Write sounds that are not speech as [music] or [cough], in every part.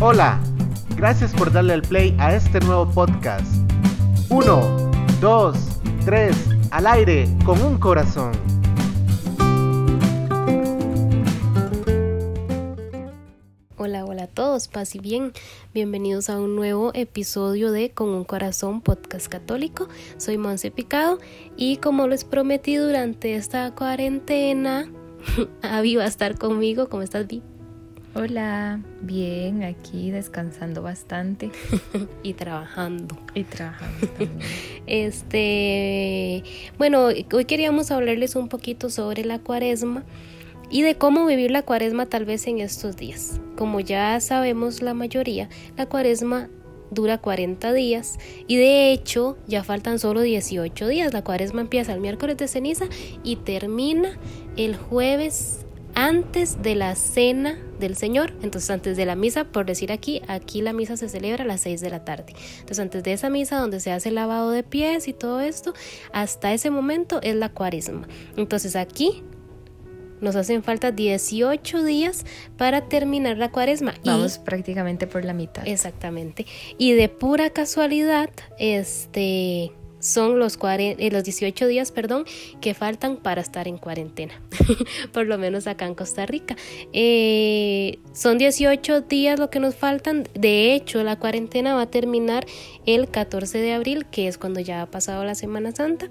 Hola, gracias por darle al play a este nuevo podcast. 1, 2, 3, al aire con un corazón. Hola, hola a todos, paz y bien. Bienvenidos a un nuevo episodio de Con un Corazón Podcast Católico. Soy Monse Picado y como les prometí durante esta cuarentena, [laughs] Avi va a estar conmigo. ¿Cómo estás, Vi? Hola, bien, aquí descansando bastante. [laughs] y trabajando. Y trabajando también. [laughs] Este, bueno, hoy queríamos hablarles un poquito sobre la cuaresma y de cómo vivir la cuaresma tal vez en estos días. Como ya sabemos la mayoría, la cuaresma dura 40 días y de hecho ya faltan solo 18 días. La cuaresma empieza el miércoles de ceniza y termina el jueves antes de la cena del Señor, entonces antes de la misa, por decir aquí, aquí la misa se celebra a las 6 de la tarde. Entonces antes de esa misa donde se hace el lavado de pies y todo esto, hasta ese momento es la cuaresma. Entonces aquí nos hacen falta 18 días para terminar la cuaresma. Vamos prácticamente por la mitad. Exactamente. Y de pura casualidad, este son los, eh, los 18 días perdón, que faltan para estar en cuarentena, [laughs] por lo menos acá en Costa Rica. Eh, son 18 días lo que nos faltan, de hecho la cuarentena va a terminar el 14 de abril, que es cuando ya ha pasado la Semana Santa.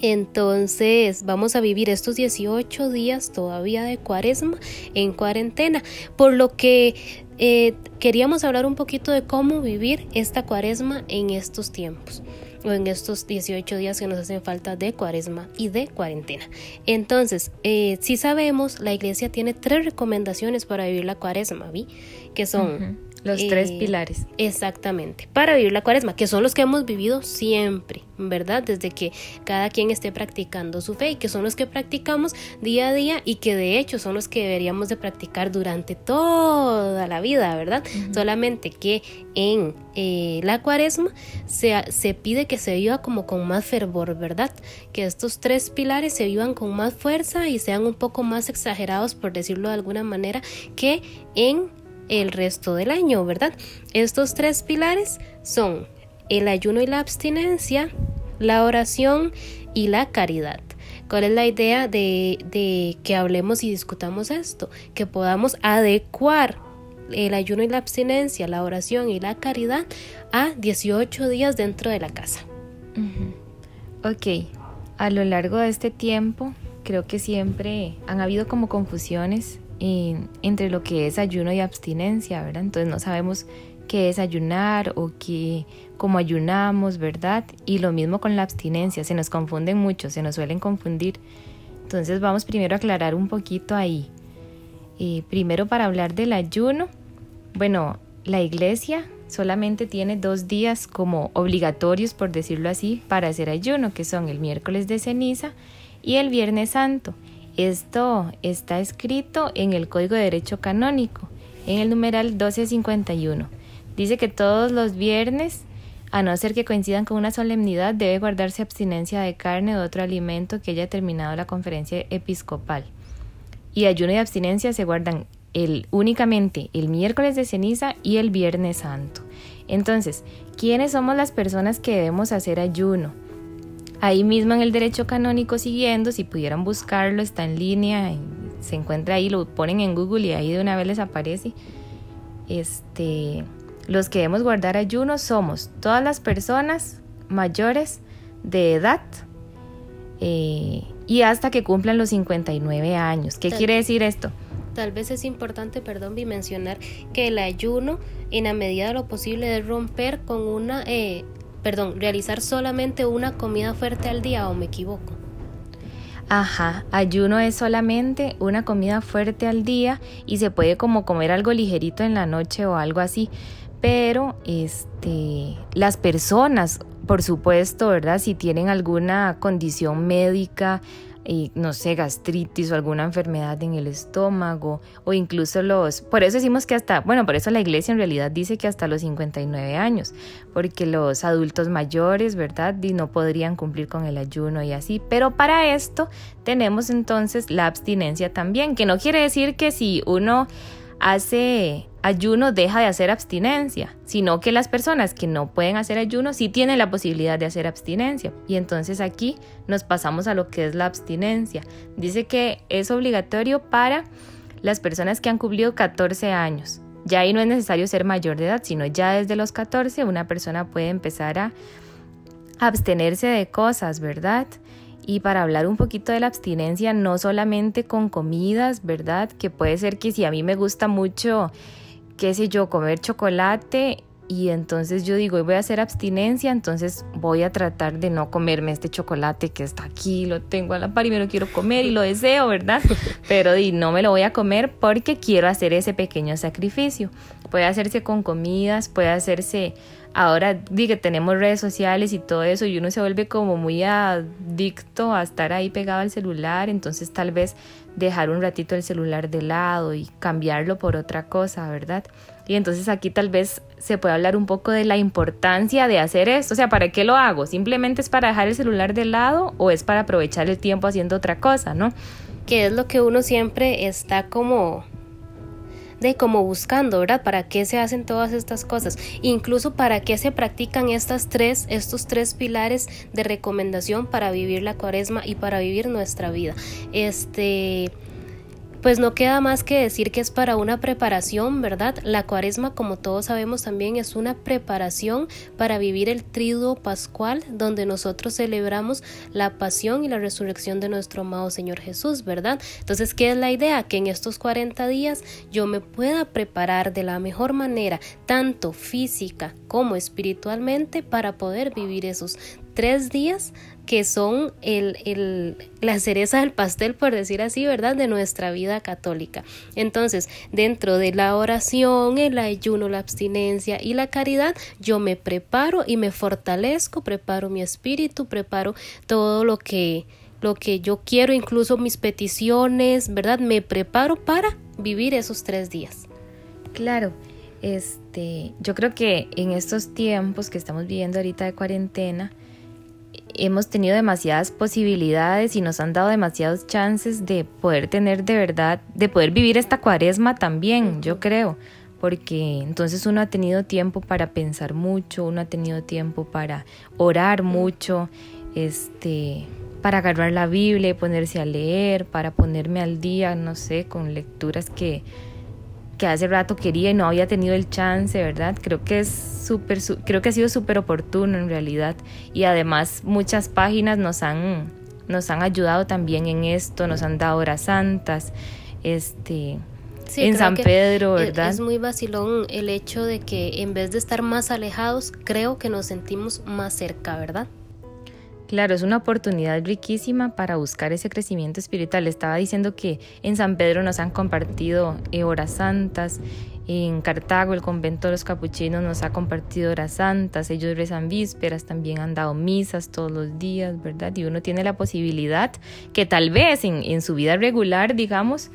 Entonces vamos a vivir estos 18 días todavía de cuaresma en cuarentena, por lo que eh, queríamos hablar un poquito de cómo vivir esta cuaresma en estos tiempos o en estos 18 días que nos hacen falta de cuaresma y de cuarentena. Entonces, eh, si sabemos, la iglesia tiene tres recomendaciones para vivir la cuaresma, ¿vi? Que son... Los tres eh, pilares. Exactamente, para vivir la cuaresma, que son los que hemos vivido siempre, ¿verdad? Desde que cada quien esté practicando su fe y que son los que practicamos día a día y que de hecho son los que deberíamos de practicar durante toda la vida, ¿verdad? Solamente que en eh, la cuaresma se, se pide que se viva como con más fervor, ¿verdad? Que estos tres pilares se vivan con más fuerza y sean un poco más exagerados, por decirlo de alguna manera, que en el resto del año, ¿verdad? Estos tres pilares son el ayuno y la abstinencia, la oración y la caridad. ¿Cuál es la idea de, que hablemos y discutamos esto? Que podamos adecuar el ayuno y la abstinencia, la oración y la caridad a 18 días dentro de la casa. Ok, a lo largo de este tiempo creo que siempre han habido como confusiones entre lo que es ayuno y abstinencia, ¿verdad? Entonces no sabemos qué es ayunar o qué, cómo ayunamos, ¿verdad? Y lo mismo con la abstinencia, se nos confunden mucho, se nos suelen confundir. Entonces vamos primero a aclarar un poquito ahí. Eh, primero para hablar del ayuno, bueno, la iglesia solamente tiene dos días como obligatorios, por decirlo así, para hacer ayuno, que son el miércoles de ceniza y el viernes santo. Esto está escrito en el Código de Derecho Canónico, en el numeral 1251. Dice que todos los viernes, a no ser que coincidan con una solemnidad, debe guardarse abstinencia de carne o otro alimento que haya terminado la conferencia episcopal. Y ayuno y abstinencia se guardan únicamente el miércoles de ceniza y el viernes santo. Entonces, ¿quiénes somos las personas que debemos hacer ayuno? Ahí mismo en el derecho canónico siguiendo, si pudieran buscarlo, está en línea, se encuentra ahí, lo ponen en Google y ahí de una vez les aparece. Este, los que debemos guardar ayuno somos todas las personas mayores de edad eh, y hasta que cumplan los 59 años. ¿Qué quiere decir esto? Tal vez es importante, perdón, mencionar que el ayuno, en la medida de lo posible, de romper con una eh, perdón, realizar solamente una comida fuerte al día o me equivoco. Ajá, ayuno es solamente una comida fuerte al día y se puede como comer algo ligerito en la noche o algo así. Pero este, las personas, por supuesto, ¿verdad? Si tienen alguna condición médica, no sé, gastritis o alguna enfermedad en el estómago o incluso los... Por eso decimos que hasta, bueno, por eso la iglesia en realidad dice que hasta los 59 años, porque los adultos mayores, ¿verdad? no podrían cumplir con el ayuno y así. Pero para esto tenemos entonces la abstinencia también, que no quiere decir que si uno hace ayuno deja de hacer abstinencia, sino que las personas que no pueden hacer ayuno sí tienen la posibilidad de hacer abstinencia. Y entonces aquí nos pasamos a lo que es la abstinencia. Dice que es obligatorio para las personas que han cumplido 14 años. Ya ahí no es necesario ser mayor de edad, sino ya desde los 14 una persona puede empezar a abstenerse de cosas, ¿verdad? Y para hablar un poquito de la abstinencia, no solamente con comidas, ¿verdad? Que puede ser que si a mí me gusta mucho, qué sé yo, comer chocolate y entonces yo digo, voy a hacer abstinencia, entonces voy a tratar de no comerme este chocolate que está aquí, lo tengo a la par y me lo quiero comer y lo deseo, ¿verdad? [laughs] Pero y no me lo voy a comer porque quiero hacer ese pequeño sacrificio. Puede hacerse con comidas, puede hacerse ahora di que tenemos redes sociales y todo eso y uno se vuelve como muy adicto a estar ahí pegado al celular, entonces tal vez dejar un ratito el celular de lado y cambiarlo por otra cosa, ¿verdad? Y entonces aquí tal vez se puede hablar un poco de la importancia de hacer esto, o sea, ¿para qué lo hago? ¿Simplemente es para dejar el celular de lado o es para aprovechar el tiempo haciendo otra cosa, ¿no? Que es lo que uno siempre está como de como buscando, ¿verdad? ¿Para qué se hacen todas estas cosas? Incluso para qué se practican estas tres, estos tres pilares de recomendación para vivir la cuaresma y para vivir nuestra vida. Este, pues no queda más que decir que es para una preparación, ¿verdad? La cuaresma, como todos sabemos, también es una preparación para vivir el triduo pascual, donde nosotros celebramos la pasión y la resurrección de nuestro amado Señor Jesús, ¿verdad? Entonces, ¿qué es la idea? Que en estos 40 días yo me pueda preparar de la mejor manera, tanto física como espiritualmente, para poder vivir esos tres días que son el, la cereza del pastel, por decir así, ¿verdad? De nuestra vida católica. Entonces, dentro de la oración, el ayuno, la abstinencia y la caridad, yo me preparo y me fortalezco, preparo mi espíritu, preparo todo lo que, lo que yo quiero, incluso mis peticiones, ¿verdad? Me preparo para vivir esos tres días. Claro. Este, yo creo que en estos tiempos que estamos viviendo ahorita de cuarentena, hemos tenido demasiadas posibilidades y nos han dado demasiados chances de poder tener de verdad, de poder vivir esta cuaresma también, yo creo, porque entonces uno ha tenido tiempo para pensar mucho, uno ha tenido tiempo para orar mucho, este, para agarrar la Biblia y ponerse a leer, para ponerme al día, no sé, con lecturas que que hace rato quería y no había tenido el chance, ¿verdad? Creo que es súper, creo que ha sido súper oportuno en realidad. Y además muchas páginas nos han, nos han ayudado también en esto, nos han dado horas santas, este... en San Pedro, ¿verdad? Es muy vacilón el hecho de que en vez de estar más alejados, creo que nos sentimos más cerca, ¿verdad? Claro, es una oportunidad riquísima para buscar ese crecimiento espiritual. Estaba diciendo que en San Pedro nos han compartido eh, horas santas, en Cartago el convento de los capuchinos nos ha compartido horas santas, ellos rezan vísperas, también han dado misas todos los días, ¿verdad? Y uno tiene la posibilidad que tal vez en, en su vida regular, digamos,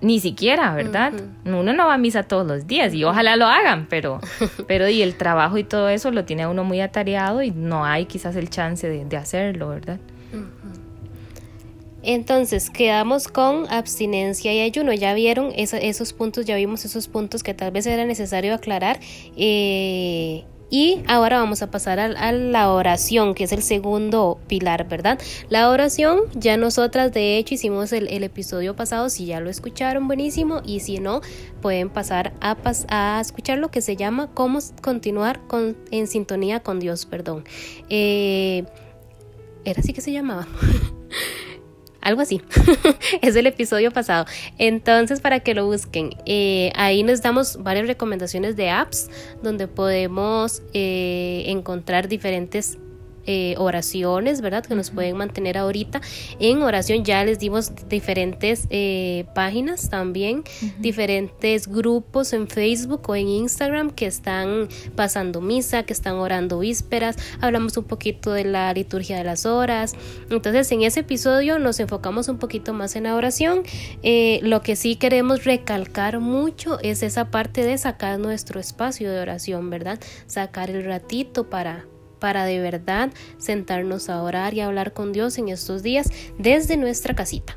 ni siquiera, ¿verdad? Uno no va a misa todos los días y ojalá lo hagan, pero, [laughs] pero y el trabajo y todo eso lo tiene uno muy atareado y no hay quizás el chance de, hacerlo, ¿verdad? Entonces, quedamos con abstinencia y ayuno. Ya vieron esos puntos, ya vimos esos puntos que tal vez era necesario aclarar. Eh, y ahora vamos a pasar a, la oración, que es el segundo pilar, ¿verdad? La oración, ya nosotras de hecho hicimos el, episodio pasado, si ya lo escucharon, buenísimo, y si no, pueden pasar a, a escuchar lo que se llama cómo continuar con, en sintonía con Dios, perdón. Eh, era así que se llamaba. [laughs] algo así. [laughs] es el episodio pasado. Entonces, para que lo busquen, eh, ahí nos damos varias recomendaciones de apps donde podemos eh, encontrar diferentes eh, oraciones, ¿verdad? Que nos pueden mantener ahorita en oración. Ya les dimos diferentes eh, páginas también, diferentes grupos en Facebook o en Instagram que están pasando misa, que están orando vísperas. Hablamos un poquito de la liturgia de las horas. Entonces, en ese episodio nos enfocamos un poquito más en la oración. Eh, lo que sí queremos recalcar mucho es esa parte de sacar nuestro espacio de oración, ¿verdad? Sacar el ratito para para de verdad sentarnos a orar y hablar con Dios en estos días desde nuestra casita.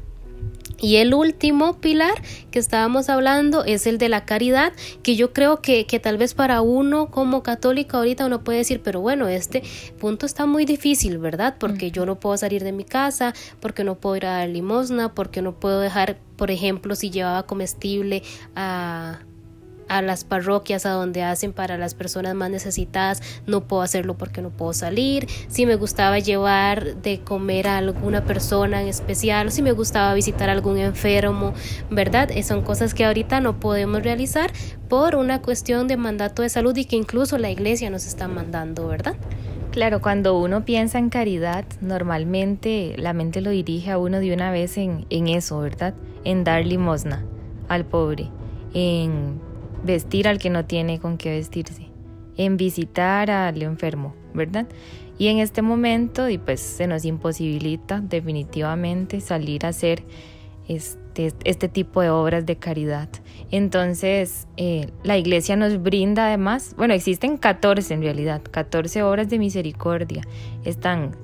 Y el último pilar que estábamos hablando es el de la caridad, que yo creo que, que, tal vez para uno como católico ahorita uno puede decir, pero bueno, este punto está muy difícil, ¿verdad? Porque yo no puedo salir de mi casa, porque no puedo ir a dar limosna, porque no puedo dejar, por ejemplo, si llevaba comestible a a las parroquias a donde hacen para las personas más necesitadas, no puedo hacerlo porque no puedo salir, si me gustaba llevar de comer a alguna persona en especial, o si me gustaba visitar a algún enfermo, ¿verdad? Eh, son cosas que ahorita no podemos realizar por una cuestión de mandato de salud y que incluso la iglesia nos está mandando, ¿verdad? Claro, cuando uno piensa en caridad, normalmente la mente lo dirige a uno de una vez en, en eso, ¿verdad? En dar limosna al pobre, en vestir al que no tiene con qué vestirse, en visitar al enfermo, ¿verdad? Y en este momento, y pues se nos imposibilita definitivamente salir a hacer este, este tipo de obras de caridad. Entonces, eh, la iglesia nos brinda además, bueno, existen 14 en realidad, 14 obras de misericordia. Están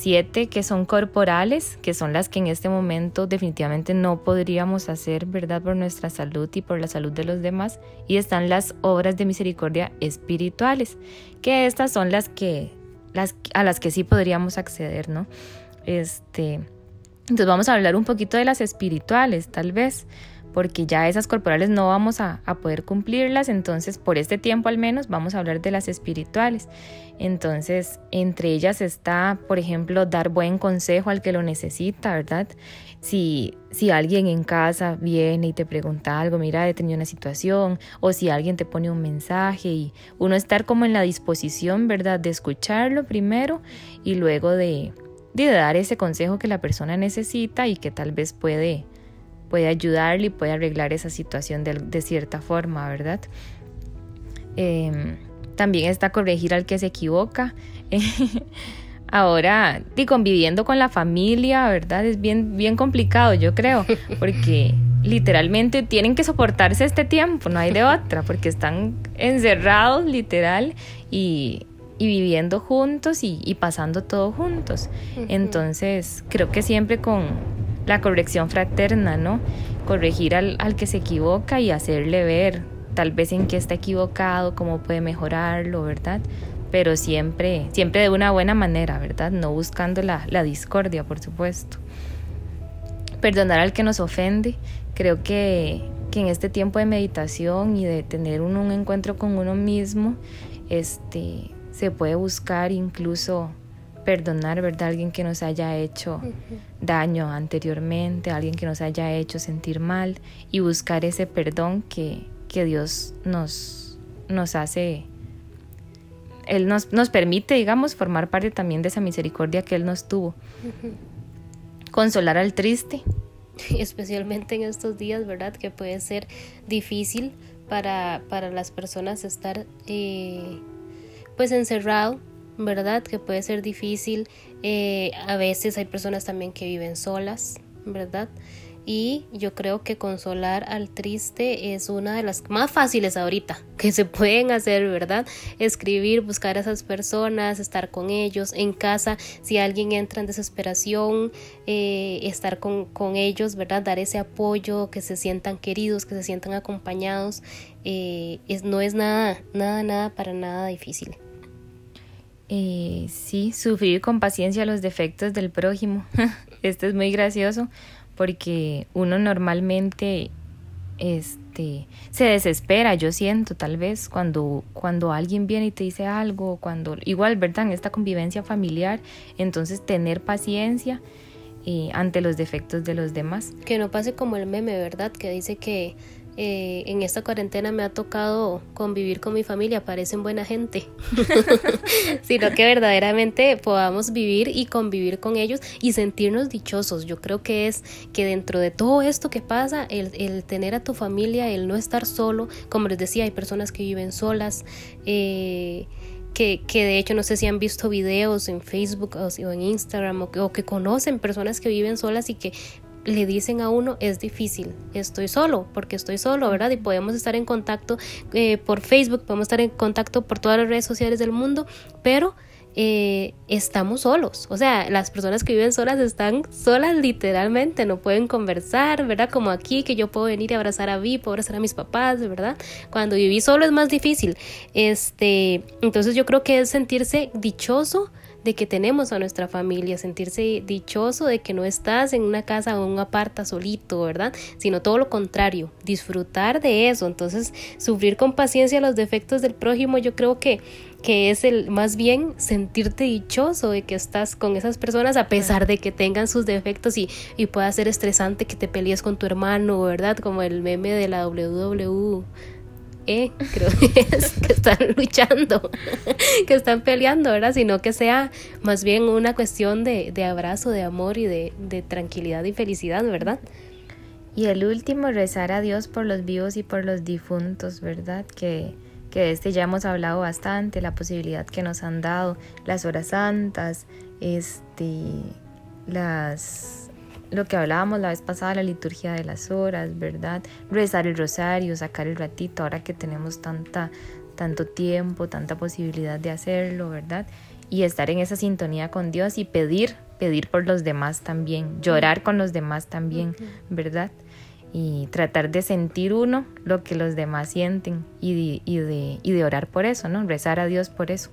siete que son corporales, que son las que en este momento definitivamente no podríamos hacer, ¿verdad? Por nuestra salud y por la salud de los demás. Y están las obras de misericordia espirituales, que estas son las que, las, a las que sí podríamos acceder, ¿no? Este, entonces vamos a hablar un poquito de las espirituales, tal vez porque ya esas corporales no vamos a, poder cumplirlas, entonces por este tiempo al menos vamos a hablar de las espirituales. Entonces, entre ellas está, por ejemplo, dar buen consejo al que lo necesita, ¿verdad? Si, si alguien en casa viene y te pregunta algo, mira, he tenido una situación, o si alguien te pone un mensaje y uno estar como en la disposición, ¿verdad?, de escucharlo primero y luego de, de dar ese consejo que la persona necesita y que tal vez puede puede ayudarle y puede arreglar esa situación de, cierta forma, ¿verdad? Em, también está corregir al que se equivoca. [laughs] Ahora, y conviviendo con la familia, ¿verdad? Es bien, bien complicado, yo creo, porque [laughs] literalmente tienen que soportarse este tiempo, no hay de otra, porque están encerrados literal y, viviendo juntos y, y, pasando todo juntos. Entonces, creo que siempre con, la corrección fraterna, ¿no? Corregir al, que se equivoca y hacerle ver tal vez en qué está equivocado, cómo puede mejorarlo, ¿verdad? Pero siempre, siempre de una buena manera, ¿verdad? No buscando la, discordia, por supuesto. Perdonar al que nos ofende. Creo que, que en este tiempo de meditación y de tener un, un encuentro con uno mismo, este, se puede buscar incluso perdonar, ¿verdad? Alguien que nos haya hecho daño anteriormente, alguien que nos haya hecho sentir mal y buscar ese perdón que, que Dios nos, nos hace, Él nos, nos, permite, digamos, formar parte también de esa misericordia que Él nos tuvo. Consolar al triste. [laughs] Especialmente en estos días, ¿verdad? Que puede ser difícil para, para las personas estar eh, pues encerrado ¿verdad? Que puede ser difícil. Eh, a veces hay personas también que viven solas, ¿verdad? Y yo creo que consolar al triste es una de las más fáciles ahorita que se pueden hacer, ¿verdad? Escribir, buscar a esas personas, estar con ellos en casa. Si alguien entra en desesperación, eh, estar con, ellos, ¿verdad? Dar ese apoyo, que se sientan queridos, que se sientan acompañados. Eh, es, no es nada, nada, nada, para nada difícil. Eh, sí, sufrir con paciencia los defectos del prójimo. [laughs] Esto es muy gracioso porque uno normalmente este, se desespera, yo siento tal vez cuando, cuando alguien viene y te dice algo, cuando igual, ¿verdad? En esta convivencia familiar, entonces tener paciencia eh, ante los defectos de los demás. Que no pase como el meme, ¿verdad? Que dice que eh, en esta cuarentena me ha tocado convivir con mi familia, parecen buena gente, [laughs] [laughs] sino que verdaderamente podamos vivir y convivir con ellos y sentirnos dichosos. Yo creo que es que dentro de todo esto que pasa, el, tener a tu familia, el no estar solo, como les decía, hay personas que viven solas. Eh, que, que, de hecho no sé si han visto videos en Facebook o, en Instagram o que, conocen personas que viven solas y que le dicen a uno es difícil, estoy solo, porque estoy solo, ¿verdad? Y podemos estar en contacto eh, por Facebook, podemos estar en contacto por todas las redes sociales del mundo, pero eh, estamos solos. O sea, las personas que viven solas están solas literalmente, no pueden conversar, ¿verdad? Como aquí, que yo puedo venir a abrazar a Vi, puedo abrazar a mis papás, ¿verdad? Cuando viví solo es más difícil. Este, entonces yo creo que es sentirse dichoso de que tenemos a nuestra familia, sentirse dichoso de que no estás en una casa o un aparta solito, ¿verdad? Sino todo lo contrario, disfrutar de eso. Entonces, sufrir con paciencia los defectos del prójimo, yo creo que que es el más bien sentirte dichoso de que estás con esas personas a pesar de que tengan sus defectos y, y pueda ser estresante que te pelees con tu hermano, ¿verdad? Como el meme de la WWE creo que es, [laughs] que están luchando, [laughs] que están peleando, ¿verdad? Sino que sea más bien una cuestión de, de abrazo, de amor y de, de, tranquilidad y felicidad, ¿verdad? Y el último, rezar a Dios por los vivos y por los difuntos, ¿verdad? Que, que de este ya hemos hablado bastante, la posibilidad que nos han dado, las horas santas, este, las lo que hablábamos la vez pasada, la liturgia de las horas, ¿verdad? Rezar el rosario, sacar el ratito, ahora que tenemos tanta, tanto tiempo, tanta posibilidad de hacerlo, ¿verdad? Y estar en esa sintonía con Dios y pedir, pedir por los demás también, llorar con los demás también, ¿verdad? Y tratar de sentir uno lo que los demás sienten y de, y de, y de orar por eso, ¿no? Rezar a Dios por eso.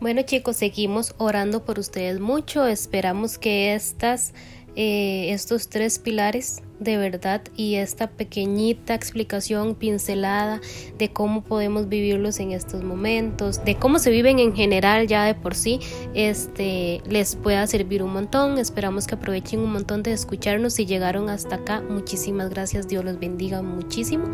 Bueno chicos, seguimos orando por ustedes mucho. Esperamos que estas eh, estos tres pilares de verdad y esta pequeñita explicación pincelada de cómo podemos vivirlos en estos momentos, de cómo se viven en general ya de por sí, este les pueda servir un montón. Esperamos que aprovechen un montón de escucharnos y llegaron hasta acá. Muchísimas gracias, Dios los bendiga muchísimo.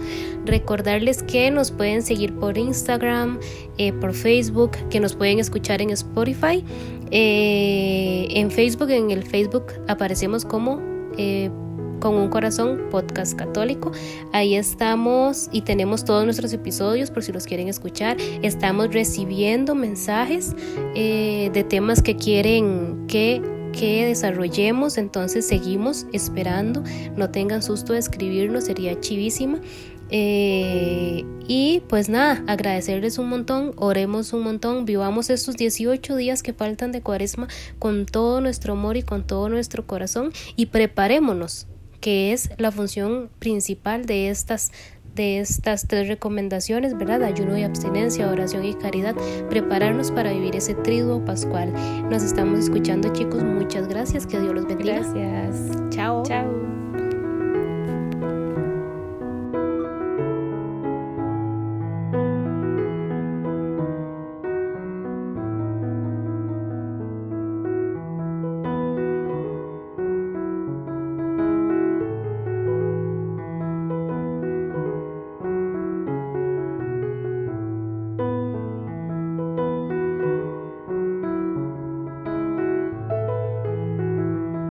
Recordarles que nos pueden seguir por Instagram, eh, por Facebook, que nos pueden escuchar en Spotify. Eh, en Facebook, en el Facebook aparecemos como eh, con un corazón podcast católico. Ahí estamos y tenemos todos nuestros episodios por si los quieren escuchar. Estamos recibiendo mensajes eh, de temas que quieren que que desarrollemos, entonces seguimos esperando, no tengan susto de escribirnos, sería chivísima. Eh, y pues nada, agradecerles un montón, oremos un montón, vivamos estos 18 días que faltan de cuaresma con todo nuestro amor y con todo nuestro corazón y preparémonos que es la función principal de estas de estas tres recomendaciones, ¿verdad? Ayuno y abstinencia, oración y caridad, prepararnos para vivir ese triduo pascual. Nos estamos escuchando, chicos. Muchas gracias. Que Dios los bendiga. Gracias. Chao. Chao.